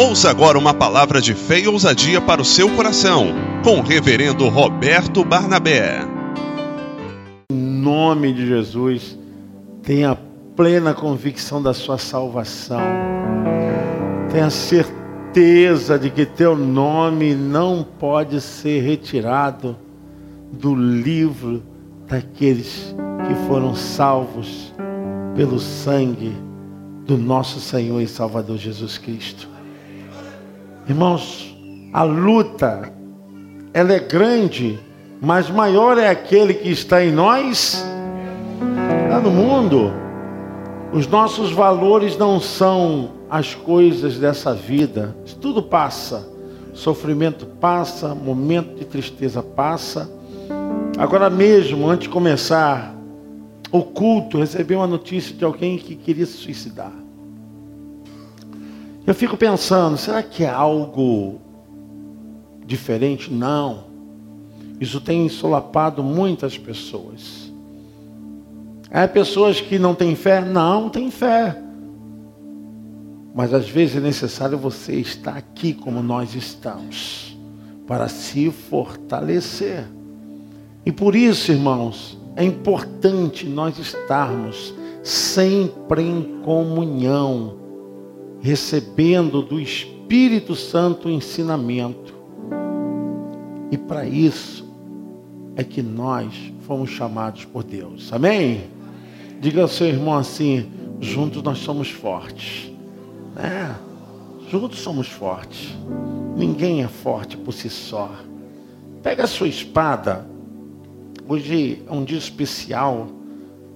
Ouça agora uma palavra de fé e ousadia para o seu coração, com o reverendo Roberto Barnabé. Em nome de Jesus, tenha plena convicção da sua salvação. Tenha certeza de que teu nome não pode ser retirado do livro daqueles que foram salvos pelo sangue do nosso Senhor e Salvador Jesus Cristo. Irmãos, a luta ela é grande, mas maior é aquele que está em nós. Lá no mundo, os nossos valores não são as coisas dessa vida. Tudo passa. Sofrimento passa, momento de tristeza passa. Agora mesmo, antes de começar o culto, recebi uma notícia de alguém que queria se suicidar. Eu fico pensando, será que é algo diferente? Não. Isso tem solapado muitas pessoas. Há pessoas que não têm fé? Não, têm fé. Mas às vezes é necessário você estar aqui como nós estamos, para se fortalecer. E por isso, irmãos, é importante nós estarmos sempre em comunhão, recebendo do Espírito Santo o ensinamento. E para isso é que nós fomos chamados por Deus. Amém? Diga ao seu irmão assim: juntos nós somos fortes. É, juntos somos fortes. Ninguém é forte por si só. Pega a sua espada Hoje é um dia especial,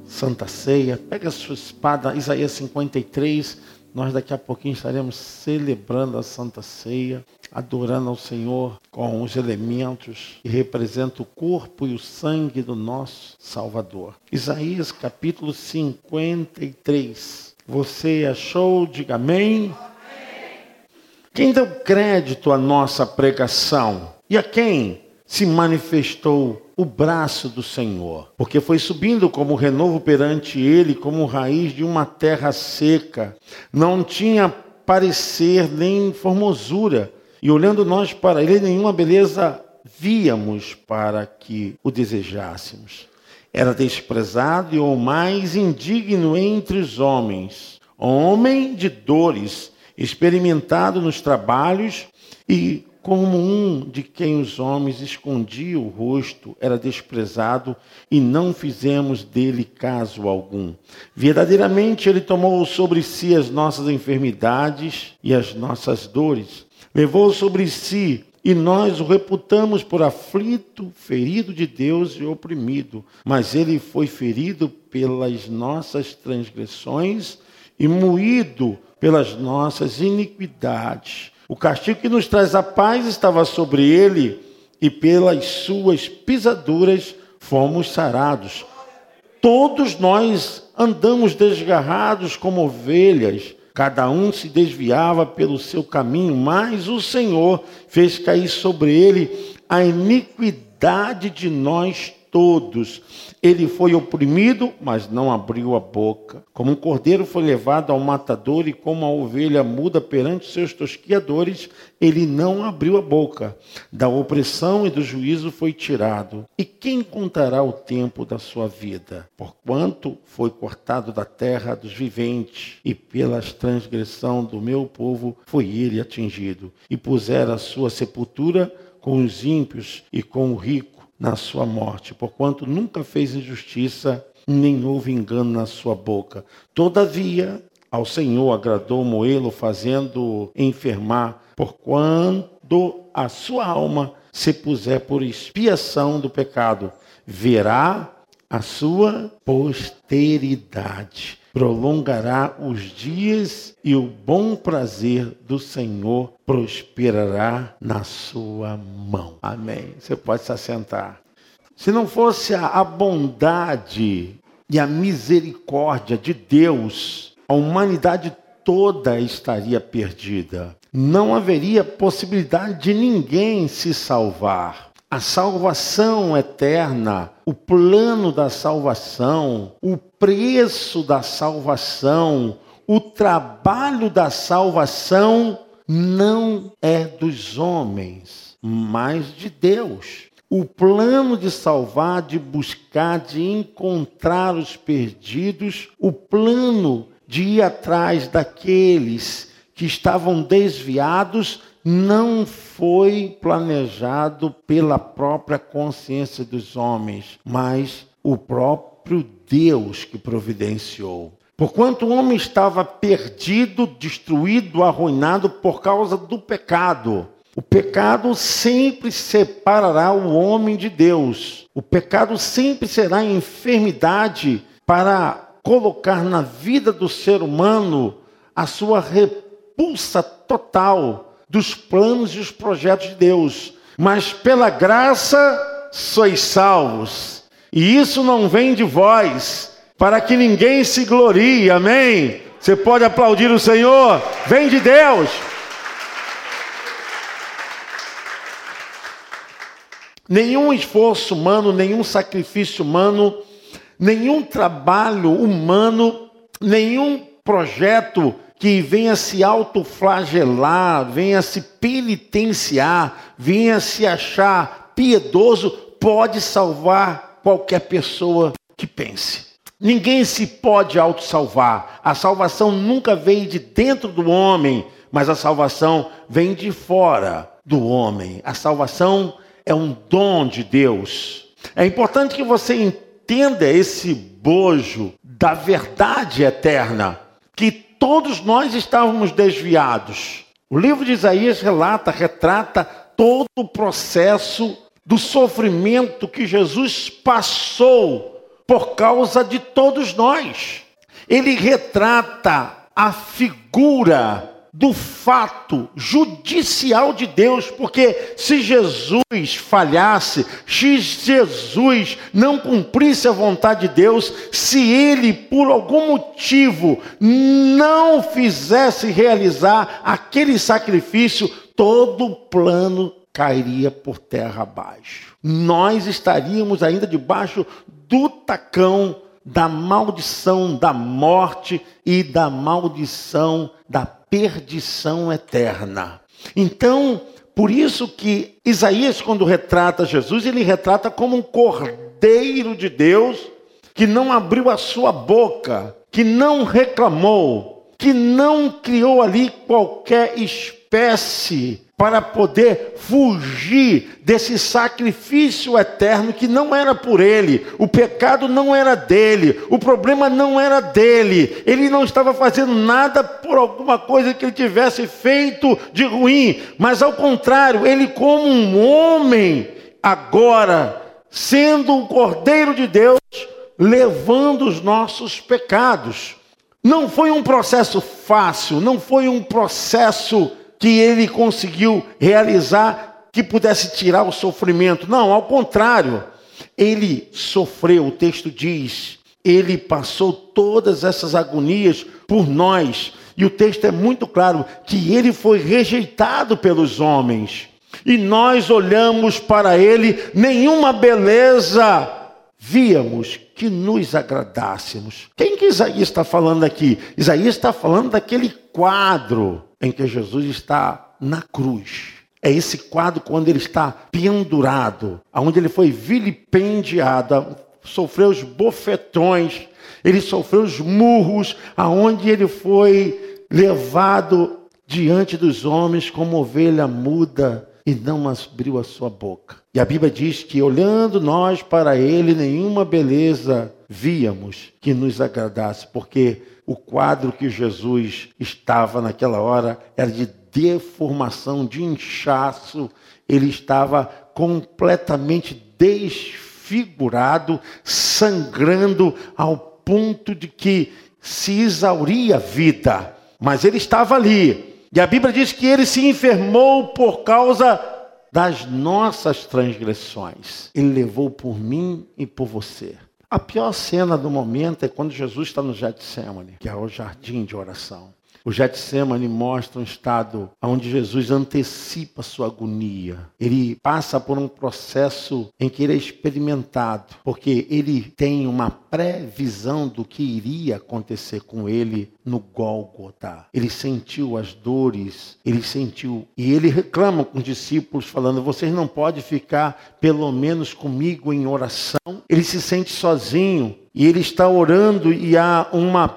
Santa Ceia. Pega a sua espada, Isaías 53. Nós daqui a pouquinho estaremos celebrando a Santa Ceia, adorando ao Senhor com os elementos que representam o corpo e o sangue do nosso Salvador. Isaías capítulo 53. Você achou? Diga amém. Quem deu crédito à nossa pregação? E a quem se manifestou o braço do Senhor, porque foi subindo como renovo perante ele, como raiz de uma terra seca. Não tinha parecer nem formosura, e olhando nós para ele, nenhuma beleza víamos para que o desejássemos. Era desprezado e o mais indigno entre os homens, homem de dores, experimentado nos trabalhos e como um de quem os homens escondiam o rosto, era desprezado e não fizemos dele caso algum. Verdadeiramente ele tomou sobre si as nossas enfermidades e as nossas dores. Levou sobre si e nós o reputamos por aflito, ferido de Deus e oprimido. Mas ele foi ferido pelas nossas transgressões e moído pelas nossas iniquidades. O castigo que nos traz a paz estava sobre ele, e pelas suas pisaduras fomos sarados. Todos nós andamos desgarrados como ovelhas, cada um se desviava pelo seu caminho, mas o Senhor fez cair sobre ele a iniquidade de nós todos. Ele foi oprimido, mas não abriu a boca. Como um cordeiro foi levado ao matador e como a ovelha muda perante seus tosquiadores, ele não abriu a boca. Da opressão e do juízo foi tirado. E quem contará o tempo da sua vida? Porquanto foi cortado da terra dos viventes, e pela transgressão do meu povo foi ele atingido. E pusera a sua sepultura com os ímpios e com o rico na sua morte, porquanto nunca fez injustiça, nem houve engano na sua boca. Todavia, ao Senhor agradou moê-lo, fazendo enfermar, porquanto a sua alma se puser por expiação do pecado, verá a sua posteridade prolongará os dias e o bom prazer do Senhor prosperará na sua mão. Amém. Você pode se assentar. Se não fosse a bondade e a misericórdia de Deus, a humanidade toda estaria perdida. Não haveria possibilidade de ninguém se salvar a salvação eterna, o plano da salvação, o preço da salvação, o trabalho da salvação não é dos homens, mas de Deus. O plano de salvar, de buscar, de encontrar os perdidos, o plano de ir atrás daqueles que estavam desviados, não foi planejado pela própria consciência dos homens, mas o próprio Deus que providenciou. Porquanto o homem estava perdido, destruído, arruinado por causa do pecado. O pecado sempre separará o homem de Deus. O pecado sempre será enfermidade para colocar na vida do ser humano a sua repulsa total dos planos e os projetos de Deus. Mas pela graça sois salvos. E isso não vem de vós, para que ninguém se glorie, amém? Você pode aplaudir o Senhor, vem de Deus. Nenhum esforço humano, nenhum sacrifício humano, nenhum trabalho humano, nenhum projeto que venha se autoflagelar, venha se penitenciar, venha se achar piedoso, pode salvar qualquer pessoa que pense. Ninguém se pode autossalvar. A salvação nunca veio de dentro do homem, mas a salvação vem de fora do homem. A salvação é um dom de Deus. É importante que você entenda esse bojo da verdade eterna, que todos nós estávamos desviados. O livro de Isaías relata, retrata todo o processo do sofrimento que Jesus passou por causa de todos nós. Ele retrata a figura do fato judicial de Deus, porque se Jesus falhasse, se Jesus não cumprisse a vontade de Deus, se ele por algum motivo não fizesse realizar aquele sacrifício, todo o plano cairia por terra abaixo. Nós estaríamos ainda debaixo do tacão da maldição da morte e da maldição da perdição eterna. Então, por isso que Isaías, quando retrata Jesus, ele retrata como um cordeiro de Deus que não abriu a sua boca, que não reclamou, que não criou ali qualquer espécie para poder fugir desse sacrifício eterno que não era por ele, o pecado não era dele, o problema não era dele, ele não estava fazendo nada por alguma coisa que ele tivesse feito de ruim, mas ao contrário, ele, como um homem, agora, sendo o Cordeiro de Deus, levando os nossos pecados. Não foi um processo fácil, não foi um processo que ele conseguiu realizar que pudesse tirar o sofrimento. Não, ao contrário, ele sofreu, o texto diz, ele passou todas essas agonias por nós. E o texto é muito claro que ele foi rejeitado pelos homens. E nós olhamos para ele, nenhuma beleza víamos que nos agradássemos. Quem que Isaías está falando aqui? Isaías está falando daquele quadro em que Jesus está na cruz. É esse quadro quando ele está pendurado, aonde ele foi vilipendiado, sofreu os bofetões, ele sofreu os murros, aonde ele foi levado diante dos homens como ovelha muda e não abriu a sua boca. E a Bíblia diz que olhando nós para ele, nenhuma beleza víamos que nos agradasse, porque o quadro que Jesus estava naquela hora era de deformação, de inchaço, ele estava completamente desfigurado, sangrando ao ponto de que se exauria a vida. Mas ele estava ali. E a Bíblia diz que ele se enfermou por causa das nossas transgressões. Ele levou por mim e por você. A pior cena do momento é quando Jesus está no Getsemane, que é o jardim de oração. O Getsemane mostra um estado onde Jesus antecipa sua agonia. Ele passa por um processo em que ele é experimentado, porque ele tem uma previsão do que iria acontecer com ele no Gólgota. Ele sentiu as dores, ele sentiu e ele reclama com os discípulos falando: "Vocês não podem ficar pelo menos comigo em oração?" Ele se sente sozinho e ele está orando e há uma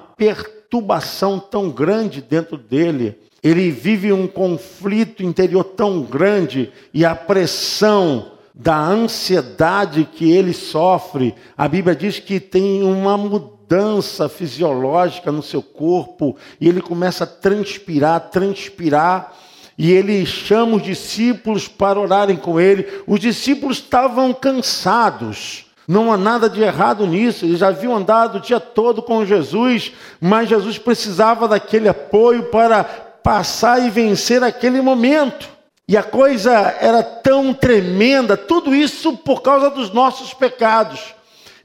perturbação tão grande dentro dele. Ele vive um conflito interior tão grande e a pressão da ansiedade que ele sofre. A Bíblia diz que tem uma mudança fisiológica no seu corpo e ele começa a transpirar, transpirar. E ele chama os discípulos para orarem com ele. Os discípulos estavam cansados. Não há nada de errado nisso, eles haviam andado o dia todo com Jesus, mas Jesus precisava daquele apoio para passar e vencer aquele momento. E a coisa era tão tremenda, tudo isso por causa dos nossos pecados.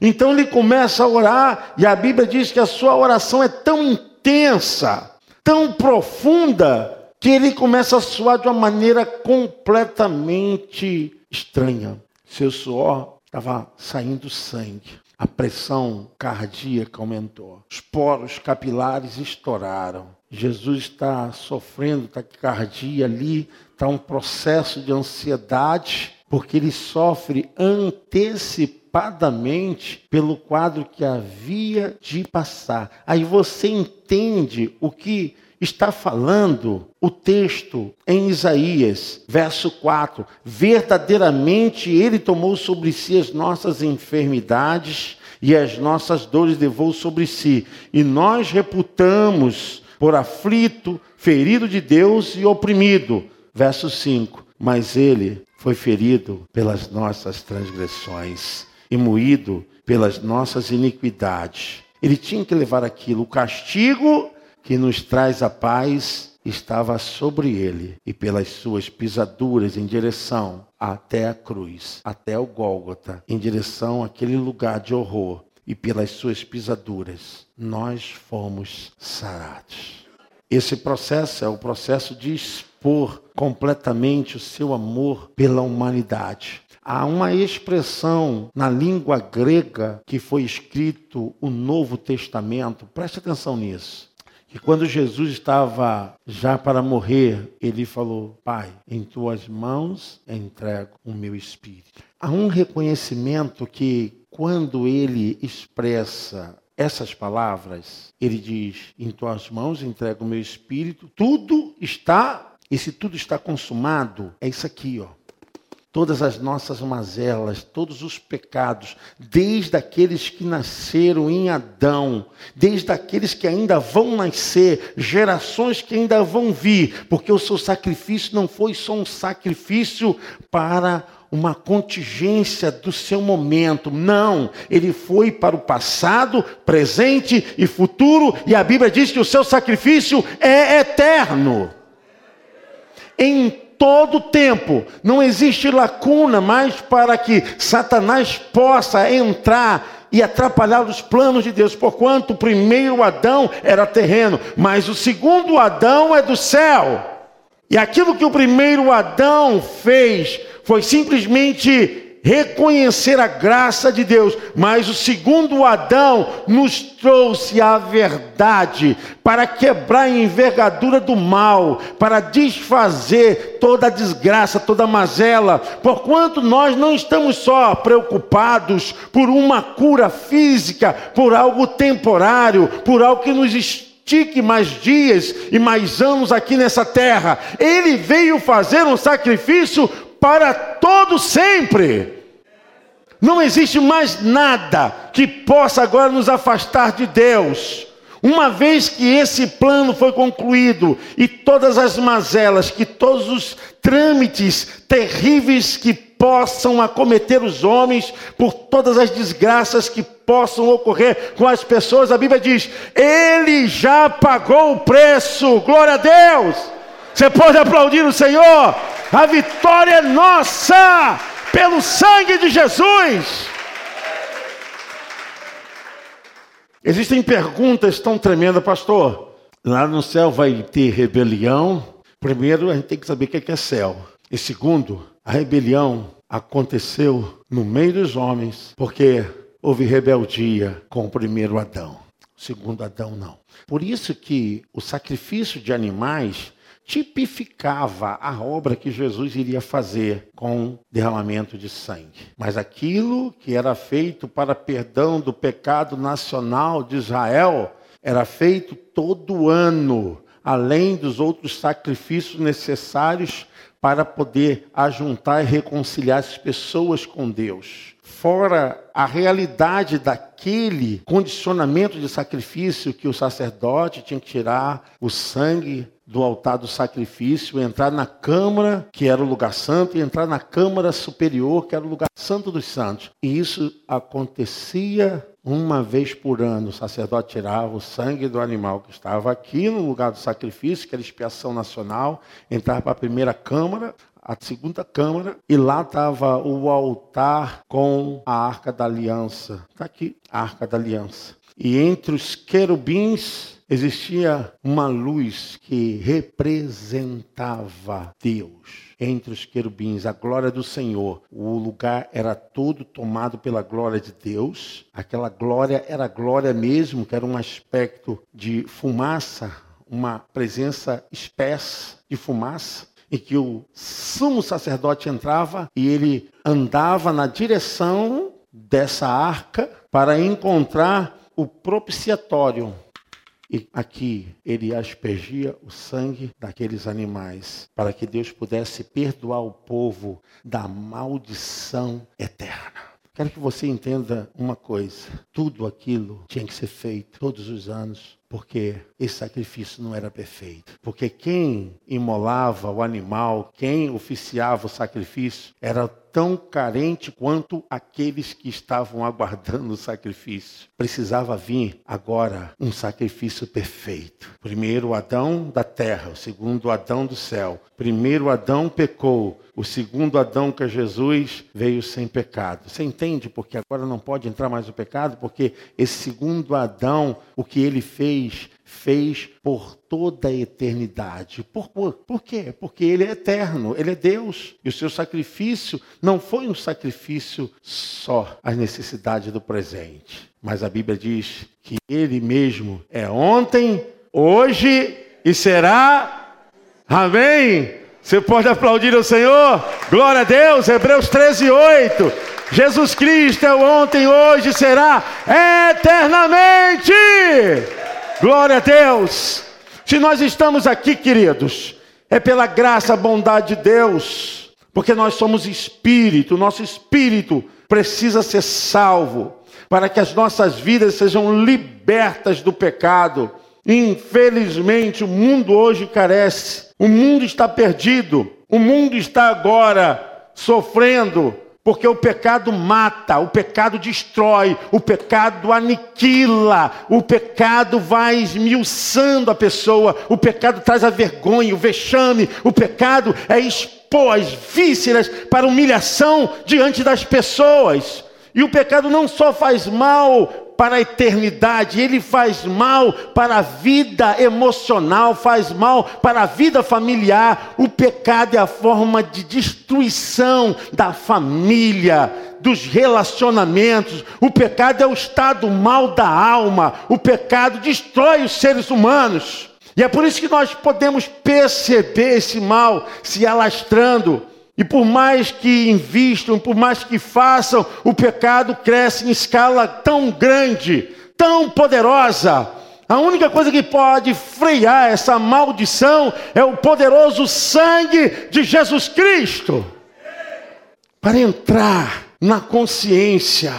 Então ele começa a orar, e a Bíblia diz que a sua oração é tão intensa, tão profunda, que ele começa a suar de uma maneira completamente estranha. Seu suor Estava saindo sangue. A pressão cardíaca aumentou. Os poros capilares estouraram. Jesus está sofrendo taquicardia ali, está um processo de ansiedade, porque ele sofre antecipadamente pelo quadro que havia de passar. Aí você entende o que está falando o texto em Isaías, verso 4. Verdadeiramente ele tomou sobre si as nossas enfermidades e as nossas dores levou sobre si. E nós reputamos por aflito, ferido de Deus e oprimido. Verso 5. Mas ele foi ferido pelas nossas transgressões e moído pelas nossas iniquidades. Ele tinha que levar aquilo, o castigo que nos traz a paz estava sobre ele, e pelas suas pisaduras em direção até a cruz, até o Gólgota, em direção àquele lugar de horror, e pelas suas pisaduras, nós fomos sarados. Esse processo é o processo de expor completamente o seu amor pela humanidade. Há uma expressão na língua grega que foi escrito o Novo Testamento, preste atenção nisso que quando Jesus estava já para morrer, ele falou: Pai, em tuas mãos entrego o meu espírito. Há um reconhecimento que, quando ele expressa essas palavras, ele diz: Em tuas mãos entrego o meu espírito, tudo está, e se tudo está consumado, é isso aqui, ó todas as nossas mazelas, todos os pecados, desde aqueles que nasceram em Adão, desde aqueles que ainda vão nascer, gerações que ainda vão vir, porque o seu sacrifício não foi só um sacrifício para uma contingência do seu momento. Não, ele foi para o passado, presente e futuro, e a Bíblia diz que o seu sacrifício é eterno. Em todo tempo. Não existe lacuna mais para que Satanás possa entrar e atrapalhar os planos de Deus, porquanto o primeiro Adão era terreno, mas o segundo Adão é do céu. E aquilo que o primeiro Adão fez foi simplesmente reconhecer a graça de Deus, mas o segundo Adão nos trouxe a verdade para quebrar a envergadura do mal, para desfazer toda a desgraça, toda a mazela, porquanto nós não estamos só preocupados por uma cura física, por algo temporário, por algo que nos estique mais dias e mais anos aqui nessa terra. Ele veio fazer um sacrifício para todo sempre. Não existe mais nada que possa agora nos afastar de Deus. Uma vez que esse plano foi concluído e todas as mazelas, que todos os trâmites terríveis que possam acometer os homens, por todas as desgraças que possam ocorrer com as pessoas, a Bíblia diz: Ele já pagou o preço, glória a Deus. Você pode aplaudir o Senhor? A vitória é nossa, pelo sangue de Jesus. Existem perguntas tão tremendas, pastor. Lá no céu vai ter rebelião. Primeiro, a gente tem que saber o que é, é céu. E segundo, a rebelião aconteceu no meio dos homens, porque houve rebeldia com o primeiro Adão. O segundo Adão, não. Por isso que o sacrifício de animais tipificava a obra que Jesus iria fazer com derramamento de sangue. Mas aquilo que era feito para perdão do pecado nacional de Israel era feito todo ano, além dos outros sacrifícios necessários para poder ajuntar e reconciliar as pessoas com Deus. Fora a realidade daquele condicionamento de sacrifício que o sacerdote tinha que tirar o sangue do altar do sacrifício, entrar na câmara, que era o lugar santo, e entrar na câmara superior, que era o lugar santo dos santos. E isso acontecia uma vez por ano. O sacerdote tirava o sangue do animal que estava aqui no lugar do sacrifício, que era expiação nacional, entrava para a primeira câmara, a segunda câmara, e lá estava o altar com a arca da aliança. Está aqui, a arca da aliança. E entre os querubins existia uma luz que representava Deus. Entre os querubins, a glória do Senhor. O lugar era todo tomado pela glória de Deus. Aquela glória era glória mesmo, que era um aspecto de fumaça, uma presença espessa de fumaça em que o sumo sacerdote entrava e ele andava na direção dessa arca para encontrar o propiciatório, e aqui ele aspergia o sangue daqueles animais, para que Deus pudesse perdoar o povo da maldição eterna. Quero que você entenda uma coisa: tudo aquilo tinha que ser feito todos os anos, porque esse sacrifício não era perfeito. Porque quem imolava o animal, quem oficiava o sacrifício, era tão carente quanto aqueles que estavam aguardando o sacrifício. Precisava vir agora um sacrifício perfeito. Primeiro Adão da terra, o segundo Adão do céu. Primeiro Adão pecou, o segundo Adão que é Jesus veio sem pecado. Você entende porque agora não pode entrar mais o pecado? Porque esse segundo Adão, o que ele fez fez por toda a eternidade. Por, por, por quê? Porque ele é eterno, ele é Deus. E o seu sacrifício não foi um sacrifício só às necessidades do presente. Mas a Bíblia diz que ele mesmo é ontem, hoje e será. Amém? Você pode aplaudir o Senhor? Glória a Deus, Hebreus 13, 8. Jesus Cristo é ontem, hoje e será eternamente. Glória a Deus. Se nós estamos aqui, queridos, é pela graça, bondade de Deus, porque nós somos espírito, nosso espírito precisa ser salvo, para que as nossas vidas sejam libertas do pecado. Infelizmente, o mundo hoje carece, o mundo está perdido, o mundo está agora sofrendo porque o pecado mata, o pecado destrói, o pecado aniquila, o pecado vai esmiuçando a pessoa, o pecado traz a vergonha, o vexame, o pecado é expor as vísceras para humilhação diante das pessoas. E o pecado não só faz mal para a eternidade, ele faz mal para a vida emocional, faz mal para a vida familiar. O pecado é a forma de destruição da família, dos relacionamentos. O pecado é o estado mal da alma. O pecado destrói os seres humanos. E é por isso que nós podemos perceber esse mal se alastrando e por mais que invistam, por mais que façam, o pecado cresce em escala tão grande, tão poderosa. A única coisa que pode frear essa maldição é o poderoso sangue de Jesus Cristo. Para entrar na consciência,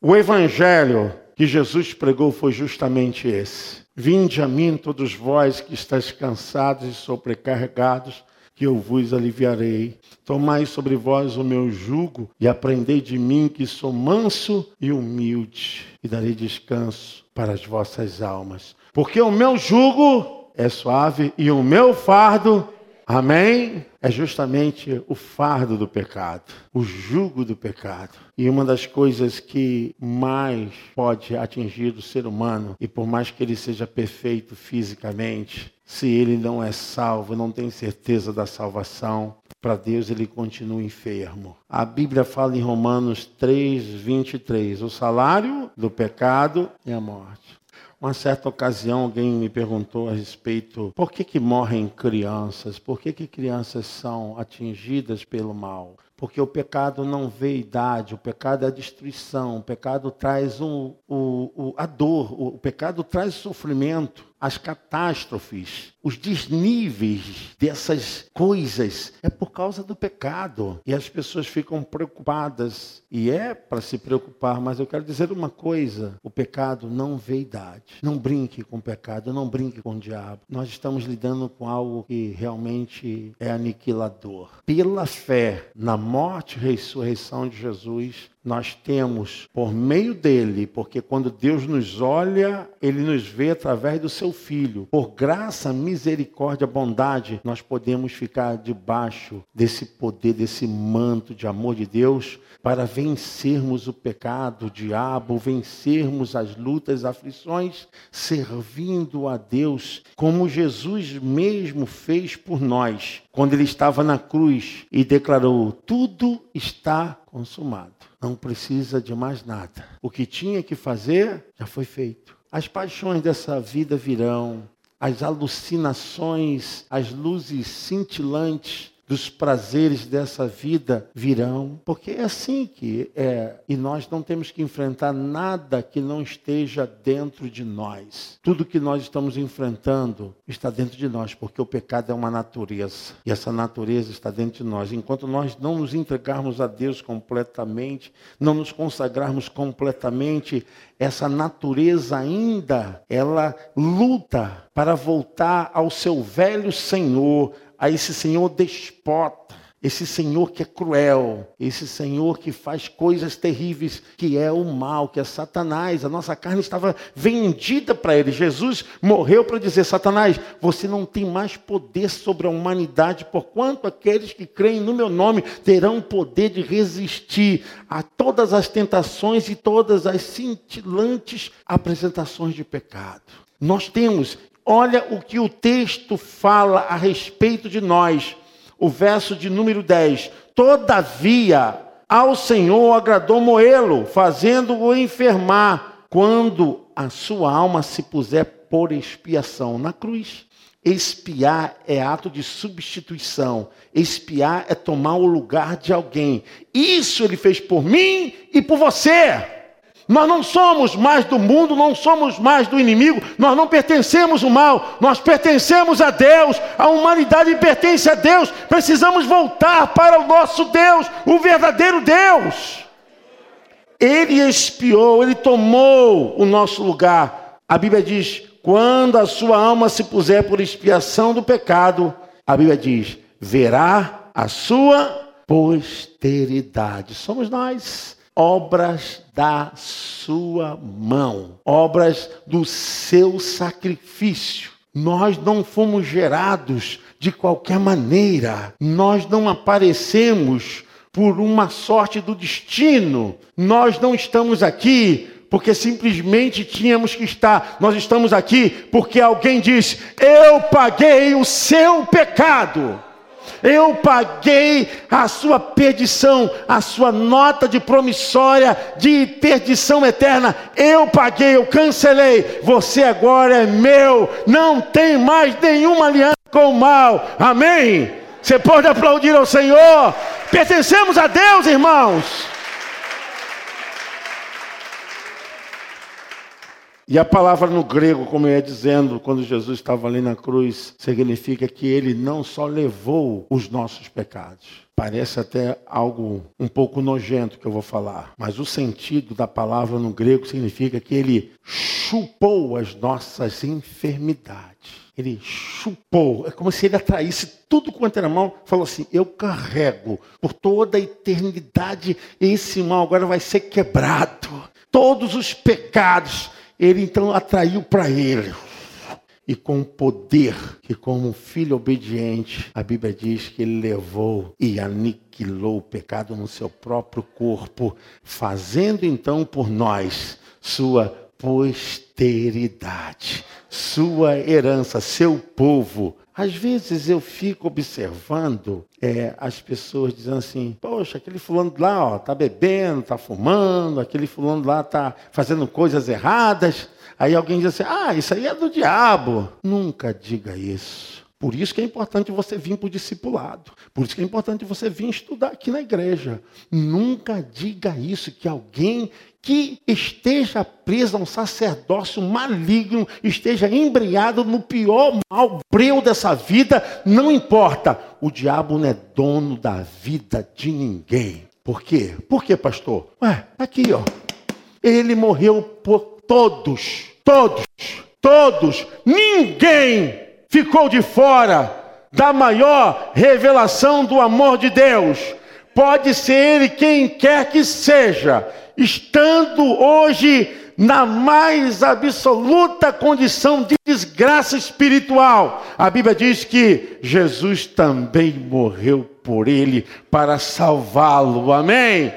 o evangelho que Jesus pregou foi justamente esse. Vinde a mim todos vós que estáis cansados e sobrecarregados, que eu vos aliviarei. Tomai sobre vós o meu jugo e aprendei de mim que sou manso e humilde, e darei descanso para as vossas almas. Porque o meu jugo é suave e o meu fardo, Amém? É justamente o fardo do pecado, o jugo do pecado. E uma das coisas que mais pode atingir o ser humano, e por mais que ele seja perfeito fisicamente, se ele não é salvo, não tem certeza da salvação, para Deus ele continua enfermo. A Bíblia fala em Romanos 3, 23: o salário do pecado é a morte. Uma certa ocasião alguém me perguntou a respeito por que, que morrem crianças, por que, que crianças são atingidas pelo mal. Porque o pecado não vê idade, o pecado é a destruição, o pecado traz um, o, o, a dor, o, o pecado traz sofrimento as catástrofes, os desníveis dessas coisas é por causa do pecado. E as pessoas ficam preocupadas. E é para se preocupar, mas eu quero dizer uma coisa: o pecado não vê idade. Não brinque com o pecado, não brinque com o diabo. Nós estamos lidando com algo que realmente é aniquilador. Pela fé na morte e ressurreição de Jesus, nós temos por meio dele, porque quando Deus nos olha, ele nos vê através do seu filho. Por graça, misericórdia, bondade, nós podemos ficar debaixo desse poder, desse manto de amor de Deus para vencermos o pecado, o diabo, vencermos as lutas, as aflições, servindo a Deus, como Jesus mesmo fez por nós, quando ele estava na cruz e declarou: Tudo está consumado. Não precisa de mais nada. O que tinha que fazer já foi feito. As paixões dessa vida virão, as alucinações, as luzes cintilantes dos prazeres dessa vida virão, porque é assim que é, e nós não temos que enfrentar nada que não esteja dentro de nós. Tudo que nós estamos enfrentando está dentro de nós, porque o pecado é uma natureza, e essa natureza está dentro de nós. Enquanto nós não nos entregarmos a Deus completamente, não nos consagrarmos completamente, essa natureza ainda ela luta para voltar ao seu velho Senhor, a esse senhor despota, esse senhor que é cruel, esse senhor que faz coisas terríveis, que é o mal, que é Satanás. A nossa carne estava vendida para ele. Jesus morreu para dizer: Satanás, você não tem mais poder sobre a humanidade, porquanto aqueles que creem no meu nome terão poder de resistir a todas as tentações e todas as cintilantes apresentações de pecado. Nós temos Olha o que o texto fala a respeito de nós. O verso de número 10. Todavia, ao Senhor agradou Moelo, fazendo-o enfermar, quando a sua alma se puser por expiação na cruz. Espiar é ato de substituição. Espiar é tomar o lugar de alguém. Isso ele fez por mim e por você. Nós não somos mais do mundo, não somos mais do inimigo, nós não pertencemos ao mal, nós pertencemos a Deus, a humanidade pertence a Deus, precisamos voltar para o nosso Deus, o verdadeiro Deus. Ele expiou, ele tomou o nosso lugar. A Bíblia diz: quando a sua alma se puser por expiação do pecado, a Bíblia diz: verá a sua posteridade. Somos nós obras da sua mão, obras do seu sacrifício. Nós não fomos gerados de qualquer maneira, nós não aparecemos por uma sorte do destino, nós não estamos aqui porque simplesmente tínhamos que estar. Nós estamos aqui porque alguém disse: Eu paguei o seu pecado. Eu paguei a sua perdição, a sua nota de promissória de perdição eterna. Eu paguei, eu cancelei. Você agora é meu. Não tem mais nenhuma aliança com o mal. Amém? Você pode aplaudir ao Senhor. Pertencemos a Deus, irmãos. E a palavra no grego, como eu ia dizendo, quando Jesus estava ali na cruz, significa que ele não só levou os nossos pecados. Parece até algo um pouco nojento que eu vou falar, mas o sentido da palavra no grego significa que ele chupou as nossas enfermidades. Ele chupou, é como se ele atraísse tudo quanto era mal, falou assim: Eu carrego por toda a eternidade esse mal, agora vai ser quebrado. Todos os pecados ele então atraiu para ele. e com poder, que como filho obediente, a Bíblia diz que ele levou e aniquilou o pecado no seu próprio corpo, fazendo então por nós sua posteridade, sua herança, seu povo. Às vezes eu fico observando é, as pessoas dizendo assim: Poxa, aquele fulano lá ó, tá bebendo, tá fumando, aquele fulano lá tá fazendo coisas erradas. Aí alguém diz assim: Ah, isso aí é do diabo. Nunca diga isso. Por isso que é importante você vir para o discipulado. Por isso que é importante você vir estudar aqui na igreja. Nunca diga isso, que alguém que esteja preso a um sacerdócio maligno, esteja embriagado no pior mal breu dessa vida, não importa. O diabo não é dono da vida de ninguém. Por quê? Por quê, pastor? Ué, aqui, ó. Ele morreu por todos, todos, todos. Ninguém ficou de fora da maior revelação do amor de Deus. Pode ser ele quem quer que seja estando hoje na mais absoluta condição de desgraça espiritual. A Bíblia diz que Jesus também morreu por ele para salvá-lo. Amém?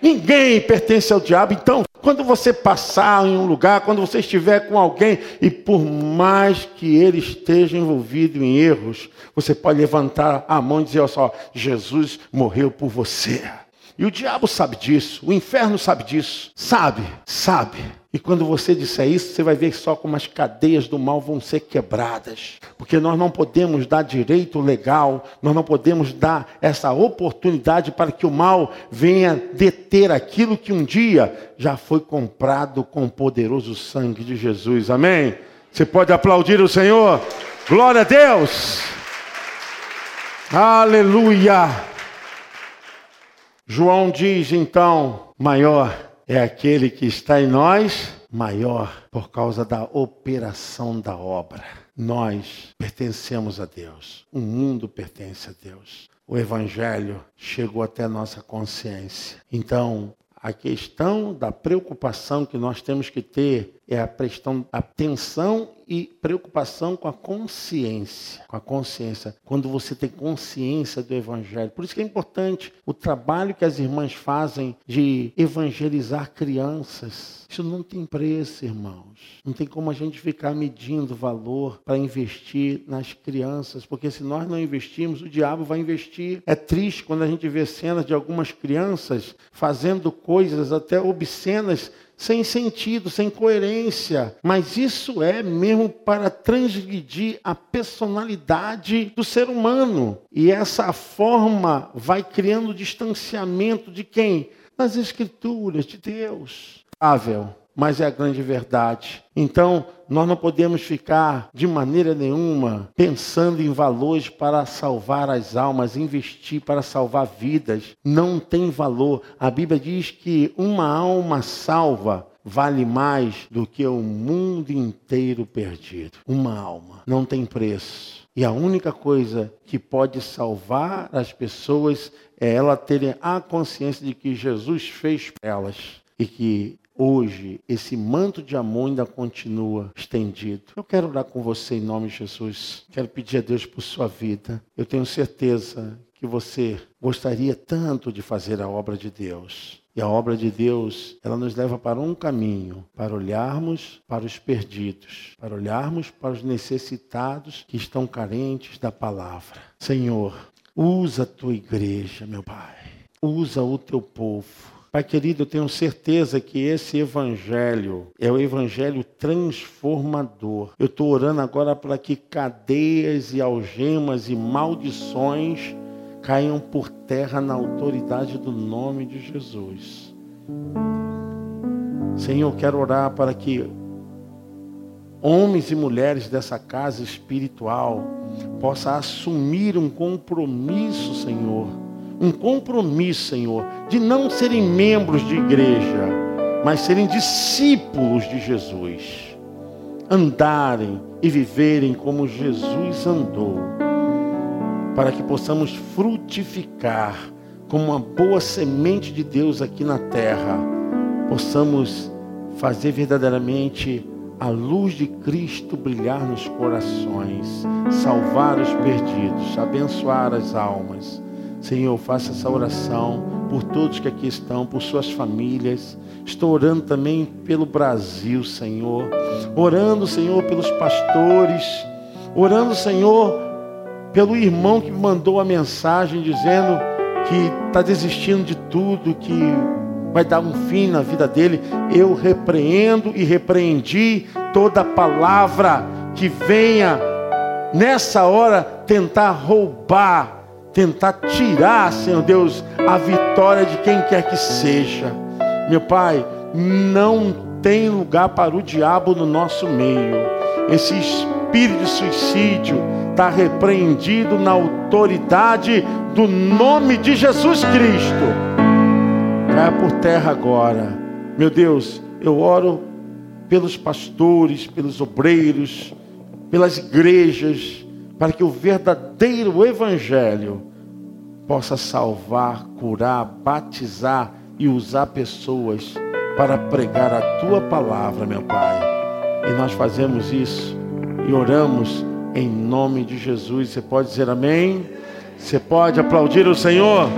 Ninguém pertence ao diabo. Então, quando você passar em um lugar, quando você estiver com alguém, e por mais que ele esteja envolvido em erros, você pode levantar a mão e dizer: Olha só, Jesus morreu por você. E o diabo sabe disso, o inferno sabe disso, sabe, sabe. E quando você disser isso, você vai ver só como as cadeias do mal vão ser quebradas. Porque nós não podemos dar direito legal, nós não podemos dar essa oportunidade para que o mal venha deter aquilo que um dia já foi comprado com o poderoso sangue de Jesus. Amém? Você pode aplaudir o Senhor? Glória a Deus! Aleluia! João diz então: maior é aquele que está em nós, maior por causa da operação da obra. Nós pertencemos a Deus, o mundo pertence a Deus. O Evangelho chegou até nossa consciência. Então, a questão da preocupação que nós temos que ter é a questão atenção e preocupação com a consciência, com a consciência, quando você tem consciência do evangelho. Por isso que é importante o trabalho que as irmãs fazem de evangelizar crianças. Isso não tem preço, irmãos. Não tem como a gente ficar medindo valor para investir nas crianças, porque se nós não investirmos, o diabo vai investir. É triste quando a gente vê cenas de algumas crianças fazendo coisas até obscenas sem sentido, sem coerência. Mas isso é mesmo para transgredir a personalidade do ser humano. E essa forma vai criando distanciamento de quem? Das Escrituras, de Deus. Ável mas é a grande verdade. Então, nós não podemos ficar de maneira nenhuma pensando em valores para salvar as almas, investir para salvar vidas. Não tem valor. A Bíblia diz que uma alma salva vale mais do que o mundo inteiro perdido. Uma alma não tem preço. E a única coisa que pode salvar as pessoas é ela terem a consciência de que Jesus fez elas e que hoje esse manto de amor ainda continua estendido. Eu quero orar com você em nome de Jesus. Quero pedir a Deus por sua vida. Eu tenho certeza que você gostaria tanto de fazer a obra de Deus. E a obra de Deus, ela nos leva para um caminho, para olharmos para os perdidos, para olharmos para os necessitados que estão carentes da palavra. Senhor, usa a tua igreja, meu Pai. Usa o teu povo Pai querido, eu tenho certeza que esse evangelho é o evangelho transformador. Eu estou orando agora para que cadeias e algemas e maldições caiam por terra na autoridade do nome de Jesus. Senhor, quero orar para que homens e mulheres dessa casa espiritual possam assumir um compromisso, Senhor um compromisso, Senhor, de não serem membros de igreja, mas serem discípulos de Jesus. Andarem e viverem como Jesus andou, para que possamos frutificar como uma boa semente de Deus aqui na terra, possamos fazer verdadeiramente a luz de Cristo brilhar nos corações, salvar os perdidos, abençoar as almas. Senhor, faça essa oração por todos que aqui estão, por suas famílias. Estou orando também pelo Brasil, Senhor. Orando, Senhor, pelos pastores. Orando, Senhor, pelo irmão que mandou a mensagem dizendo que está desistindo de tudo, que vai dar um fim na vida dele. Eu repreendo e repreendi toda palavra que venha nessa hora tentar roubar, tentar tirar, Senhor Deus, a vitória de quem quer que seja. Meu Pai, não tem lugar para o diabo no nosso meio. Esse espírito de suicídio está repreendido na autoridade do nome de Jesus Cristo caia por terra agora. Meu Deus, eu oro pelos pastores, pelos obreiros, pelas igrejas, para que o verdadeiro evangelho possa salvar, curar, batizar e usar pessoas para pregar a tua palavra, meu Pai. E nós fazemos isso e oramos em nome de Jesus. Você pode dizer amém? Você pode aplaudir o Senhor?